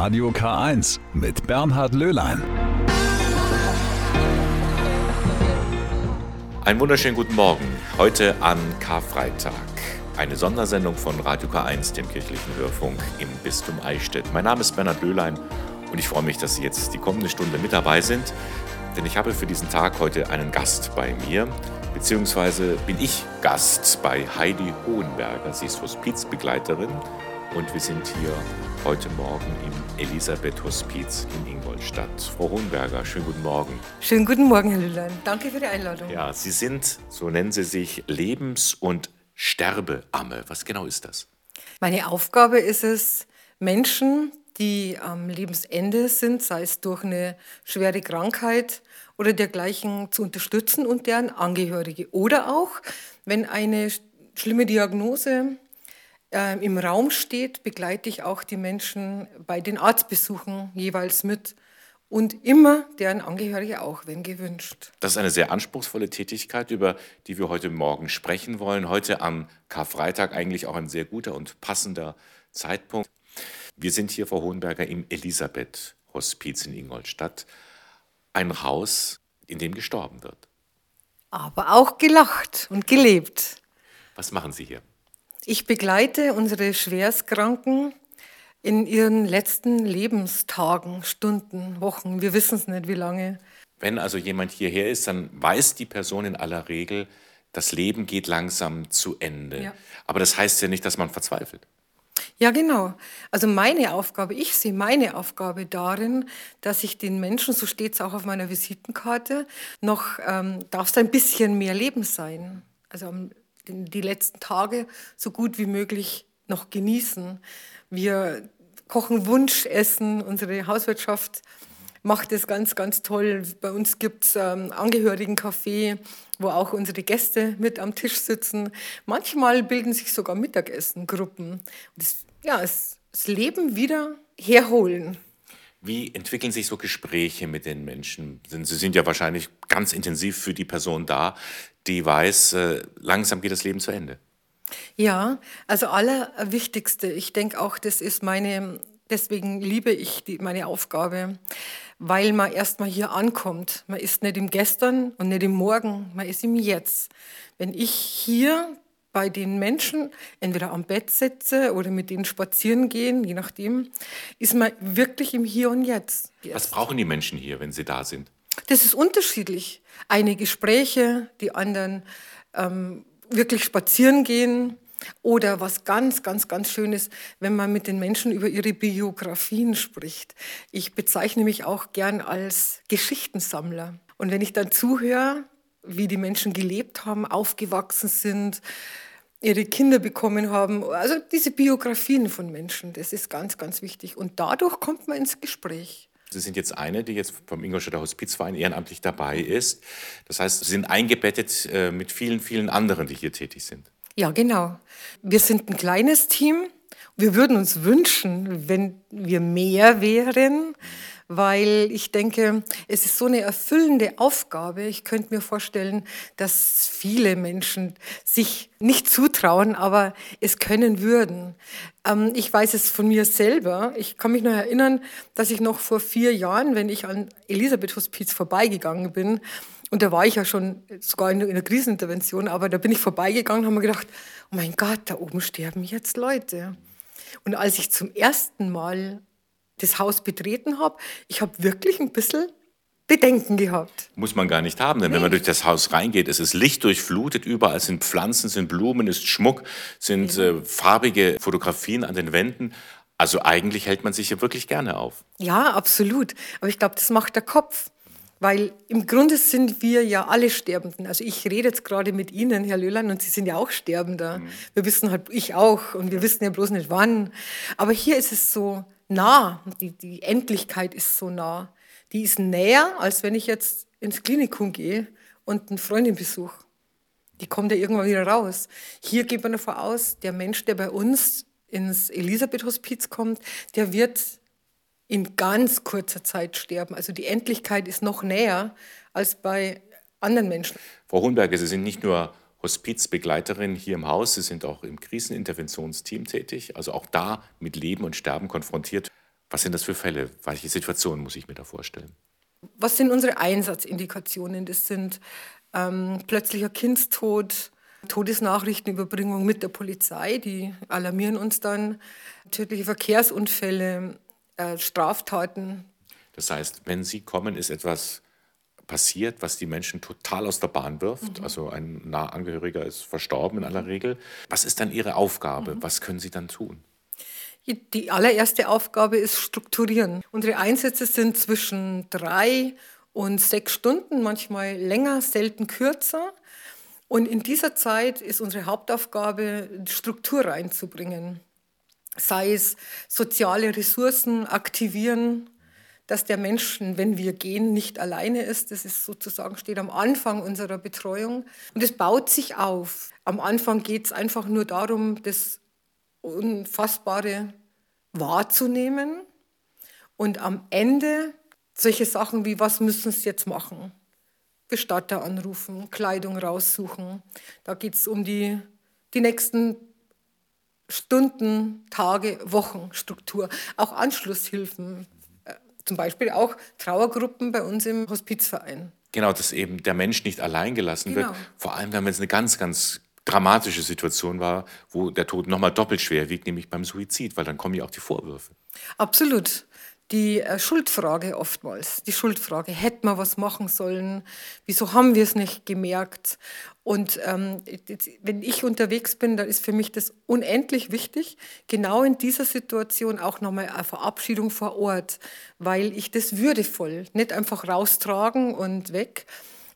Radio K1 mit Bernhard Löhlein. Einen wunderschönen guten Morgen. Heute an Karfreitag. Eine Sondersendung von Radio K1, dem kirchlichen Hörfunk im Bistum Eichstätt. Mein Name ist Bernhard Löhlein und ich freue mich, dass Sie jetzt die kommende Stunde mit dabei sind, denn ich habe für diesen Tag heute einen Gast bei mir, beziehungsweise bin ich Gast bei Heidi Hohenberger. Sie ist Hospizbegleiterin und wir sind hier heute Morgen im Elisabeth Hospiz in Ingolstadt. Frau Hohenberger, schönen guten Morgen. Schönen guten Morgen, Herr Lülein. Danke für die Einladung. Ja, Sie sind, so nennen Sie sich, Lebens- und Sterbeamme. Was genau ist das? Meine Aufgabe ist es, Menschen, die am Lebensende sind, sei es durch eine schwere Krankheit oder dergleichen, zu unterstützen und deren Angehörige. Oder auch, wenn eine schlimme Diagnose äh, im Raum steht, begleite ich auch die Menschen bei den Arztbesuchen jeweils mit und immer deren Angehörige auch, wenn gewünscht. Das ist eine sehr anspruchsvolle Tätigkeit, über die wir heute Morgen sprechen wollen. Heute am Karfreitag eigentlich auch ein sehr guter und passender Zeitpunkt. Wir sind hier, Frau Hohenberger, im Elisabeth-Hospiz in Ingolstadt. Ein Haus, in dem gestorben wird. Aber auch gelacht und gelebt. Was machen Sie hier? Ich begleite unsere Schwerstkranken in ihren letzten Lebenstagen, Stunden, Wochen. Wir wissen es nicht, wie lange. Wenn also jemand hierher ist, dann weiß die Person in aller Regel, das Leben geht langsam zu Ende. Ja. Aber das heißt ja nicht, dass man verzweifelt. Ja, genau. Also meine Aufgabe, ich sehe meine Aufgabe darin, dass ich den Menschen, so steht es auch auf meiner Visitenkarte, noch ähm, darf es ein bisschen mehr Leben sein. Also am die letzten Tage so gut wie möglich noch genießen. Wir kochen Wunschessen, unsere Hauswirtschaft macht es ganz, ganz toll. Bei uns gibt es ähm, Angehörigencafé, wo auch unsere Gäste mit am Tisch sitzen. Manchmal bilden sich sogar Mittagessengruppen. Das, ja, das, das Leben wieder herholen. Wie entwickeln sich so Gespräche mit den Menschen? Sie sind ja wahrscheinlich ganz intensiv für die Person da, die weiß, äh, langsam geht das Leben zu Ende. Ja, also allerwichtigste, ich denke auch, das ist meine, deswegen liebe ich die, meine Aufgabe, weil man erstmal hier ankommt. Man ist nicht im Gestern und nicht im Morgen, man ist im Jetzt. Wenn ich hier bei den Menschen entweder am Bett sitze oder mit denen spazieren gehen, je nachdem, ist man wirklich im Hier und Jetzt. Was brauchen die Menschen hier, wenn sie da sind? Das ist unterschiedlich. Eine Gespräche, die anderen ähm, wirklich spazieren gehen. Oder was ganz, ganz, ganz schön ist, wenn man mit den Menschen über ihre Biografien spricht. Ich bezeichne mich auch gern als Geschichtensammler. Und wenn ich dann zuhöre, wie die Menschen gelebt haben, aufgewachsen sind, ihre Kinder bekommen haben. Also diese Biografien von Menschen, das ist ganz, ganz wichtig. Und dadurch kommt man ins Gespräch. Sie sind jetzt eine, die jetzt vom Ingolstädter Hospizverein ehrenamtlich dabei ist. Das heißt, Sie sind eingebettet äh, mit vielen, vielen anderen, die hier tätig sind. Ja, genau. Wir sind ein kleines Team. Wir würden uns wünschen, wenn wir mehr wären weil ich denke, es ist so eine erfüllende Aufgabe. Ich könnte mir vorstellen, dass viele Menschen sich nicht zutrauen, aber es können würden. Ähm, ich weiß es von mir selber. Ich kann mich noch erinnern, dass ich noch vor vier Jahren, wenn ich an Elisabeth Hospiz vorbeigegangen bin, und da war ich ja schon sogar in der Krisenintervention, aber da bin ich vorbeigegangen und habe mir gedacht, oh mein Gott, da oben sterben jetzt Leute. Und als ich zum ersten Mal das Haus betreten habe, ich habe wirklich ein bisschen Bedenken gehabt. Muss man gar nicht haben, denn nee. wenn man durch das Haus reingeht, es ist lichtdurchflutet, überall sind Pflanzen, sind Blumen, ist Schmuck, sind ja. äh, farbige Fotografien an den Wänden. Also eigentlich hält man sich ja wirklich gerne auf. Ja, absolut. Aber ich glaube, das macht der Kopf. Weil im Grunde sind wir ja alle Sterbenden. Also ich rede jetzt gerade mit Ihnen, Herr Löhlein, und Sie sind ja auch Sterbender. Mhm. Wir wissen halt, ich auch, und wir wissen ja bloß nicht wann. Aber hier ist es so, nah, die, die Endlichkeit ist so nah. Die ist näher, als wenn ich jetzt ins Klinikum gehe und eine Freundin besuche. Die kommt ja irgendwann wieder raus. Hier geht man davon aus, der Mensch, der bei uns ins Elisabeth-Hospiz kommt, der wird in ganz kurzer Zeit sterben. Also die Endlichkeit ist noch näher als bei anderen Menschen. Frau Hohenberger, Sie sind nicht nur Hospizbegleiterin hier im Haus. Sie sind auch im Kriseninterventionsteam tätig, also auch da mit Leben und Sterben konfrontiert. Was sind das für Fälle? Welche Situationen muss ich mir da vorstellen? Was sind unsere Einsatzindikationen? Das sind ähm, plötzlicher Kindstod, Todesnachrichtenüberbringung mit der Polizei, die alarmieren uns dann, tödliche Verkehrsunfälle, äh, Straftaten. Das heißt, wenn Sie kommen, ist etwas passiert, was die Menschen total aus der Bahn wirft. Mhm. Also ein Nahangehöriger ist verstorben in aller Regel. Was ist dann Ihre Aufgabe? Mhm. Was können Sie dann tun? Die allererste Aufgabe ist strukturieren. Unsere Einsätze sind zwischen drei und sechs Stunden, manchmal länger, selten kürzer. Und in dieser Zeit ist unsere Hauptaufgabe, Struktur reinzubringen. Sei es soziale Ressourcen aktivieren, dass der Mensch, wenn wir gehen, nicht alleine ist. Das ist sozusagen, steht am Anfang unserer Betreuung. Und es baut sich auf. Am Anfang geht es einfach nur darum, das Unfassbare wahrzunehmen und am Ende solche Sachen wie, was müssen Sie jetzt machen? Bestatter anrufen, Kleidung raussuchen. Da geht es um die, die nächsten Stunden, Tage, Wochen Struktur. Auch Anschlusshilfen, zum Beispiel auch Trauergruppen bei uns im Hospizverein. Genau, dass eben der Mensch nicht allein gelassen genau. wird. Vor allem, wenn es eine ganz, ganz dramatische Situation war, wo der Tod nochmal doppelt schwer wiegt, nämlich beim Suizid, weil dann kommen ja auch die Vorwürfe. Absolut. Die äh, Schuldfrage oftmals, die Schuldfrage, hätten wir was machen sollen, wieso haben wir es nicht gemerkt? Und ähm, wenn ich unterwegs bin, dann ist für mich das unendlich wichtig, genau in dieser Situation auch nochmal eine Verabschiedung vor Ort, weil ich das würdevoll, nicht einfach raustragen und weg,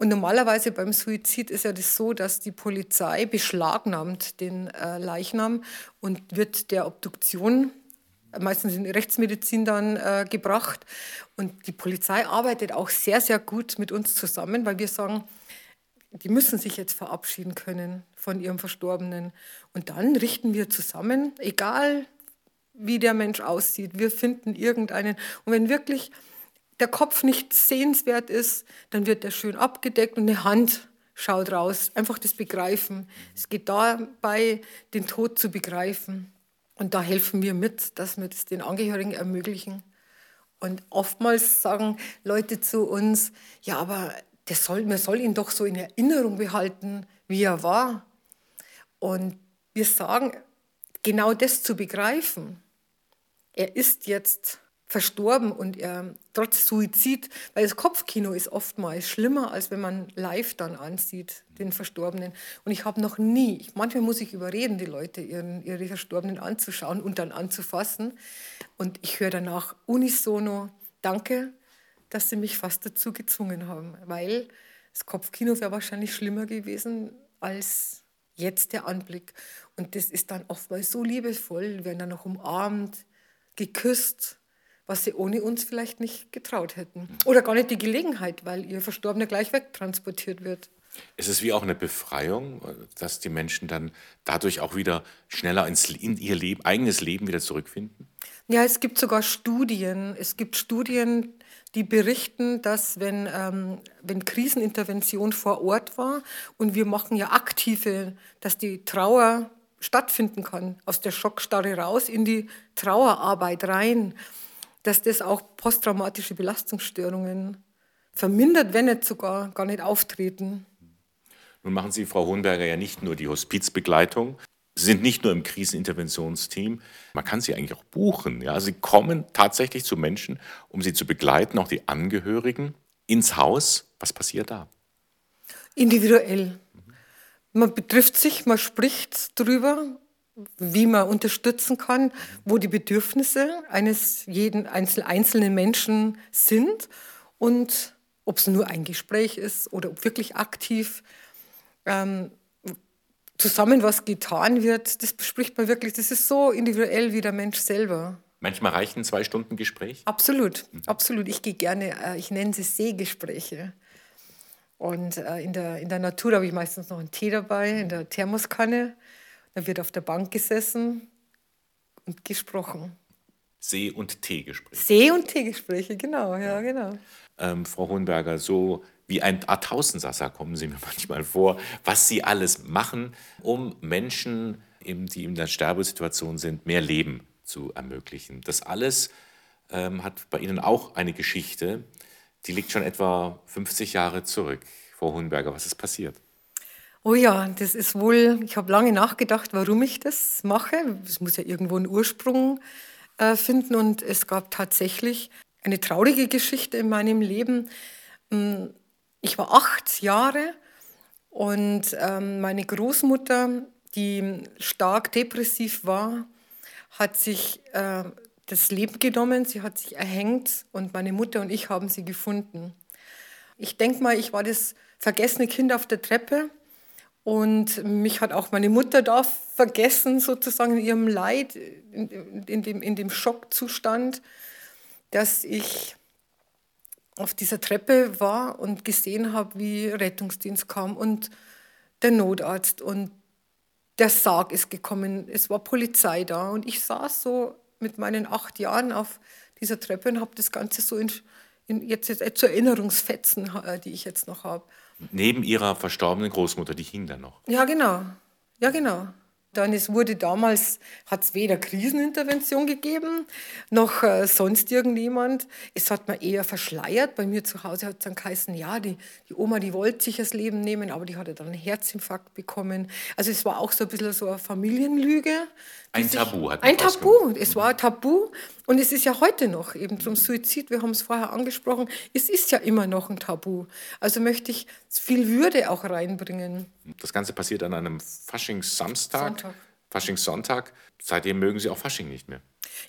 und normalerweise beim Suizid ist ja das so, dass die Polizei beschlagnahmt den äh, Leichnam und wird der Obduktion meistens in die Rechtsmedizin dann äh, gebracht. Und die Polizei arbeitet auch sehr, sehr gut mit uns zusammen, weil wir sagen, die müssen sich jetzt verabschieden können von ihrem Verstorbenen. Und dann richten wir zusammen, egal wie der Mensch aussieht, wir finden irgendeinen. Und wenn wirklich der Kopf nicht sehenswert ist, dann wird er schön abgedeckt und eine Hand schaut raus. Einfach das Begreifen. Es geht dabei, den Tod zu begreifen. Und da helfen wir mit, dass wir das den Angehörigen ermöglichen. Und oftmals sagen Leute zu uns, ja, aber das soll, man soll ihn doch so in Erinnerung behalten, wie er war. Und wir sagen, genau das zu begreifen. Er ist jetzt verstorben und er trotz Suizid, weil das Kopfkino ist oftmals schlimmer, als wenn man live dann ansieht, den Verstorbenen. Und ich habe noch nie, manchmal muss ich überreden, die Leute, ihren, ihre Verstorbenen anzuschauen und dann anzufassen. Und ich höre danach unisono, danke, dass sie mich fast dazu gezwungen haben, weil das Kopfkino wäre wahrscheinlich schlimmer gewesen als jetzt der Anblick. Und das ist dann oftmals so liebevoll, werden dann noch umarmt, geküsst was sie ohne uns vielleicht nicht getraut hätten. Oder gar nicht die Gelegenheit, weil ihr Verstorbener gleich wegtransportiert wird. Es ist wie auch eine Befreiung, dass die Menschen dann dadurch auch wieder schneller ins, in ihr Leben, eigenes Leben wieder zurückfinden? Ja, es gibt sogar Studien. Es gibt Studien, die berichten, dass wenn, ähm, wenn Krisenintervention vor Ort war und wir machen ja aktive, dass die Trauer stattfinden kann, aus der Schockstarre raus in die Trauerarbeit rein dass das auch posttraumatische Belastungsstörungen vermindert, wenn nicht sogar gar nicht auftreten. Nun machen Sie, Frau Hohenberger, ja nicht nur die Hospizbegleitung. Sie sind nicht nur im Kriseninterventionsteam. Man kann Sie eigentlich auch buchen. Ja? Sie kommen tatsächlich zu Menschen, um sie zu begleiten, auch die Angehörigen, ins Haus. Was passiert da? Individuell. Man betrifft sich, man spricht drüber wie man unterstützen kann, wo die Bedürfnisse eines jeden einzelnen Menschen sind und ob es nur ein Gespräch ist oder ob wirklich aktiv ähm, zusammen was getan wird, das bespricht man wirklich. Das ist so individuell wie der Mensch selber. Manchmal reichen zwei Stunden Gespräch? Absolut, mhm. absolut. Ich gehe gerne, äh, ich nenne sie Seegespräche. Und äh, in, der, in der Natur habe ich meistens noch einen Tee dabei, in der Thermoskanne. Da wird auf der Bank gesessen und gesprochen. See- und Teegespräche. See- und Teegespräche, genau, ja, genau. Ähm, Frau Hohenberger, so wie ein Art Tausendsasser kommen Sie mir manchmal vor, was Sie alles machen, um Menschen, die in der Sterbesituation sind, mehr Leben zu ermöglichen. Das alles ähm, hat bei Ihnen auch eine Geschichte, die liegt schon etwa 50 Jahre zurück. Frau Hohenberger, was ist passiert? Oh ja, das ist wohl, ich habe lange nachgedacht, warum ich das mache. Es muss ja irgendwo einen Ursprung äh, finden und es gab tatsächlich eine traurige Geschichte in meinem Leben. Hm, ich war acht Jahre und ähm, meine Großmutter, die stark depressiv war, hat sich äh, das Leben genommen, sie hat sich erhängt und meine Mutter und ich haben sie gefunden. Ich denke mal, ich war das vergessene Kind auf der Treppe und mich hat auch meine Mutter da vergessen, sozusagen in ihrem Leid, in, in, dem, in dem Schockzustand, dass ich auf dieser Treppe war und gesehen habe, wie Rettungsdienst kam und der Notarzt und der Sarg ist gekommen. Es war Polizei da und ich saß so mit meinen acht Jahren auf dieser Treppe und habe das Ganze so in, in jetzt, jetzt zu Erinnerungsfetzen, äh, die ich jetzt noch habe. Neben ihrer verstorbenen Großmutter, die hing da noch. Ja, genau. Ja, genau. Dann es wurde damals, hat es weder Krisenintervention gegeben, noch äh, sonst irgendjemand. Es hat man eher verschleiert. Bei mir zu Hause hat es dann geheißen, ja, die, die Oma, die wollte sich das Leben nehmen, aber die hatte dann einen Herzinfarkt bekommen. Also es war auch so ein bisschen so eine Familienlüge. Ein Tabu hat Ein Tabu, es war ein Tabu. Und es ist ja heute noch eben zum Suizid, wir haben es vorher angesprochen, es ist ja immer noch ein Tabu. Also möchte ich viel Würde auch reinbringen. Das Ganze passiert an einem Faschingssamstag, Sonntag. Faschingssonntag. Seitdem mögen Sie auch Fasching nicht mehr.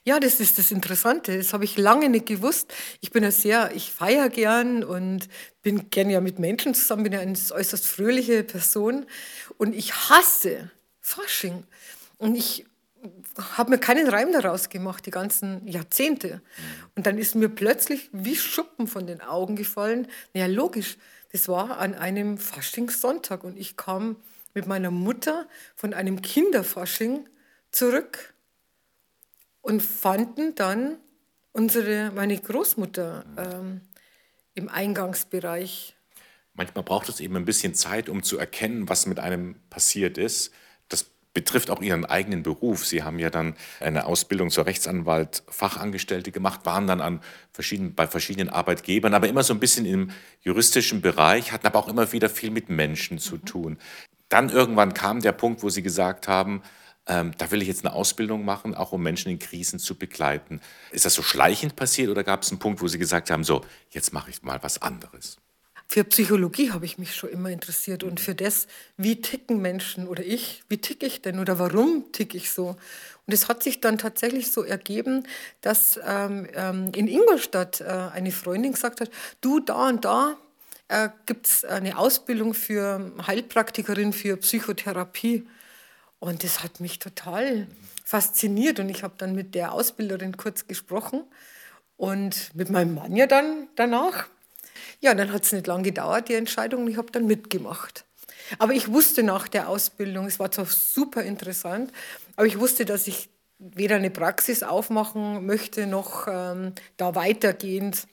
Ja, das ist das Interessante. Das habe ich lange nicht gewusst. Ich bin ja sehr, ich feiere gern und bin gern ja mit Menschen zusammen, bin ja eine äußerst fröhliche Person. Und ich hasse Fasching. Und ich habe mir keinen Reim daraus gemacht, die ganzen Jahrzehnte. Und dann ist mir plötzlich wie Schuppen von den Augen gefallen. Ja, logisch, das war an einem Faschingssonntag und ich kam mit meiner Mutter von einem Kinderfasching zurück und fanden dann unsere, meine Großmutter ähm, im Eingangsbereich. Manchmal braucht es eben ein bisschen Zeit, um zu erkennen, was mit einem passiert ist betrifft auch Ihren eigenen Beruf. Sie haben ja dann eine Ausbildung zur Rechtsanwalt, Fachangestellte gemacht, waren dann an verschiedenen, bei verschiedenen Arbeitgebern, aber immer so ein bisschen im juristischen Bereich, hatten aber auch immer wieder viel mit Menschen zu mhm. tun. Dann irgendwann kam der Punkt, wo Sie gesagt haben, ähm, da will ich jetzt eine Ausbildung machen, auch um Menschen in Krisen zu begleiten. Ist das so schleichend passiert oder gab es einen Punkt, wo Sie gesagt haben, so, jetzt mache ich mal was anderes? Für Psychologie habe ich mich schon immer interessiert und für das, wie ticken Menschen oder ich, wie ticke ich denn oder warum ticke ich so. Und es hat sich dann tatsächlich so ergeben, dass ähm, ähm in Ingolstadt äh, eine Freundin gesagt hat, du da und da äh, gibt es eine Ausbildung für Heilpraktikerin für Psychotherapie. Und das hat mich total fasziniert und ich habe dann mit der Ausbilderin kurz gesprochen und mit meinem Mann ja dann danach. Ja, dann hat es nicht lange gedauert, die Entscheidung, und ich habe dann mitgemacht. Aber ich wusste nach der Ausbildung, es war zwar super interessant, aber ich wusste, dass ich weder eine Praxis aufmachen möchte, noch ähm, da weitergehend,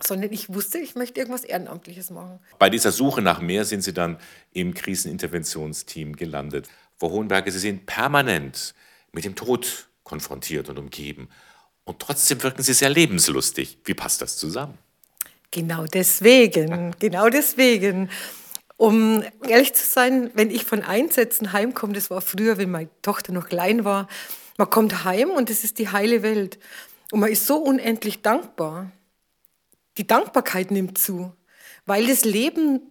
sondern ich wusste, ich möchte irgendwas Ehrenamtliches machen. Bei dieser Suche nach mehr sind Sie dann im Kriseninterventionsteam gelandet. Frau Hohenberger, Sie sind permanent mit dem Tod konfrontiert und umgeben. Und trotzdem wirken Sie sehr lebenslustig. Wie passt das zusammen? Genau deswegen, genau deswegen. Um ehrlich zu sein, wenn ich von Einsätzen heimkomme, das war früher, wenn meine Tochter noch klein war, man kommt heim und es ist die heile Welt. Und man ist so unendlich dankbar. Die Dankbarkeit nimmt zu, weil das Leben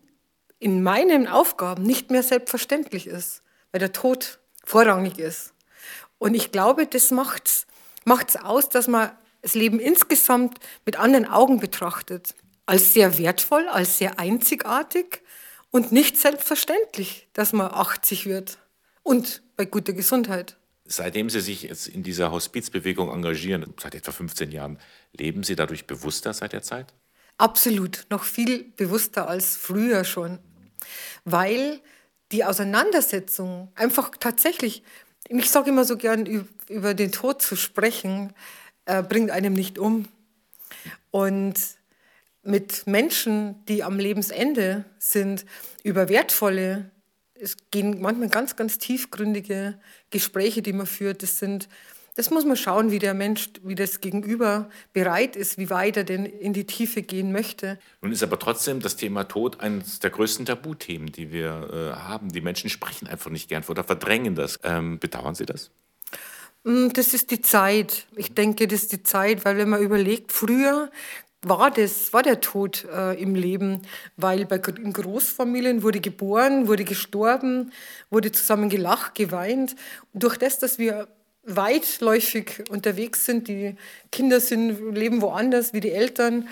in meinen Aufgaben nicht mehr selbstverständlich ist, weil der Tod vorrangig ist. Und ich glaube, das macht es aus, dass man das Leben insgesamt mit anderen Augen betrachtet als sehr wertvoll, als sehr einzigartig und nicht selbstverständlich, dass man 80 wird und bei guter Gesundheit. Seitdem Sie sich jetzt in dieser Hospizbewegung engagieren, seit etwa 15 Jahren, leben Sie dadurch bewusster seit der Zeit? Absolut, noch viel bewusster als früher schon, weil die Auseinandersetzung einfach tatsächlich, ich sage immer so gern, über den Tod zu sprechen, äh, bringt einem nicht um. Und mit Menschen, die am Lebensende sind, über wertvolle, es gehen manchmal ganz, ganz tiefgründige Gespräche, die man führt. Das sind Das muss man schauen, wie der Mensch, wie das Gegenüber bereit ist, wie weit er denn in die Tiefe gehen möchte. Nun ist aber trotzdem das Thema Tod eines der größten Tabuthemen, die wir äh, haben. Die Menschen sprechen einfach nicht gern oder verdrängen das. Ähm, bedauern Sie das? Mm, das ist die Zeit. Ich denke, das ist die Zeit, weil wenn man überlegt, früher war das, war der Tod äh, im Leben, weil bei, in Großfamilien wurde geboren, wurde gestorben, wurde zusammen gelacht, geweint. Und durch das, dass wir weitläufig unterwegs sind, die Kinder sind, leben woanders wie die Eltern,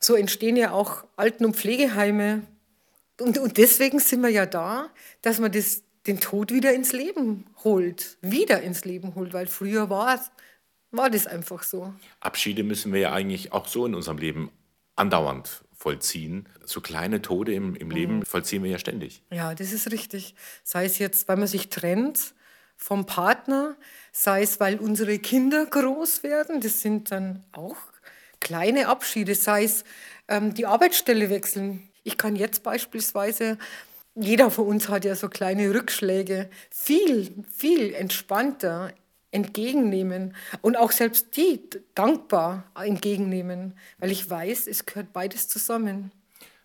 so entstehen ja auch Alten- und Pflegeheime. Und, und deswegen sind wir ja da, dass man das, den Tod wieder ins Leben holt, wieder ins Leben holt, weil früher war es war das einfach so. Abschiede müssen wir ja eigentlich auch so in unserem Leben andauernd vollziehen. So kleine Tode im, im Leben mhm. vollziehen wir ja ständig. Ja, das ist richtig. Sei es jetzt, weil man sich trennt vom Partner, sei es, weil unsere Kinder groß werden, das sind dann auch kleine Abschiede, sei es ähm, die Arbeitsstelle wechseln. Ich kann jetzt beispielsweise jeder von uns hat ja so kleine Rückschläge, viel, viel entspannter entgegennehmen und auch selbst die dankbar entgegennehmen, weil ich weiß, es gehört beides zusammen.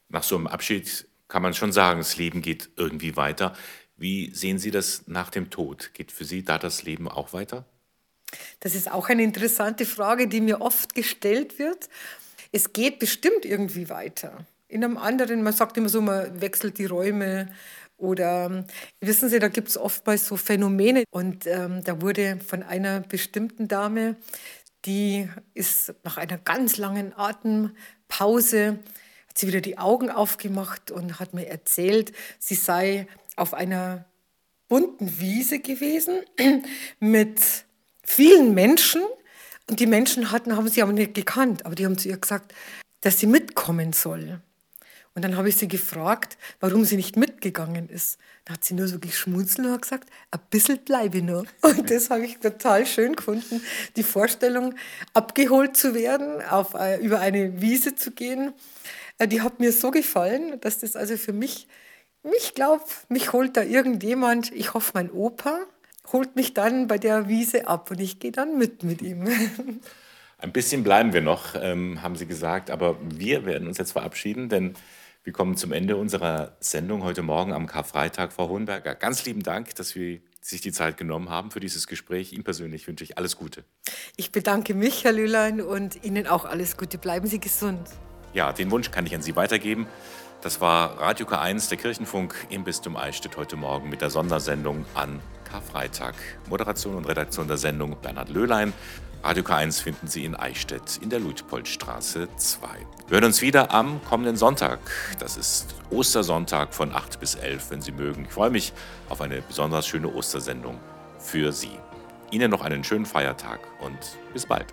Nach so einem Abschied kann man schon sagen, das Leben geht irgendwie weiter. Wie sehen Sie das nach dem Tod? Geht für Sie da das Leben auch weiter? Das ist auch eine interessante Frage, die mir oft gestellt wird. Es geht bestimmt irgendwie weiter. In einem anderen, man sagt immer so, man wechselt die Räume oder wissen Sie, da gibt es oftmals so Phänomene. Und ähm, da wurde von einer bestimmten Dame, die ist nach einer ganz langen Atempause, hat sie wieder die Augen aufgemacht und hat mir erzählt, sie sei auf einer bunten Wiese gewesen mit vielen Menschen. Und die Menschen hatten, haben sie aber nicht gekannt, aber die haben zu ihr gesagt, dass sie mitkommen soll. Und dann habe ich sie gefragt, warum sie nicht mitgegangen ist. Da hat sie nur so geschmunzelt und gesagt, ein bisschen bleibe ich nur. Und das habe ich total schön gefunden, die Vorstellung, abgeholt zu werden, auf, äh, über eine Wiese zu gehen. Äh, die hat mir so gefallen, dass das also für mich, ich glaube, mich holt da irgendjemand, ich hoffe mein Opa, holt mich dann bei der Wiese ab und ich gehe dann mit mit ihm. Ein bisschen bleiben wir noch, ähm, haben Sie gesagt, aber wir werden uns jetzt verabschieden, denn wir kommen zum Ende unserer Sendung heute Morgen am Karfreitag, Frau Hohenberger. Ganz lieben Dank, dass Sie sich die Zeit genommen haben für dieses Gespräch. Ihnen persönlich wünsche ich alles Gute. Ich bedanke mich, Herr Lülein, und Ihnen auch alles Gute. Bleiben Sie gesund. Ja, den Wunsch kann ich an Sie weitergeben. Das war Radio K1, der Kirchenfunk im Bistum Eichstätt heute Morgen mit der Sondersendung an Karfreitag. Moderation und Redaktion der Sendung Bernhard Löhlein. Radio K1 finden Sie in Eichstätt in der Luitpoldstraße 2. Wir hören uns wieder am kommenden Sonntag. Das ist Ostersonntag von 8 bis 11, wenn Sie mögen. Ich freue mich auf eine besonders schöne Ostersendung für Sie. Ihnen noch einen schönen Feiertag und bis bald.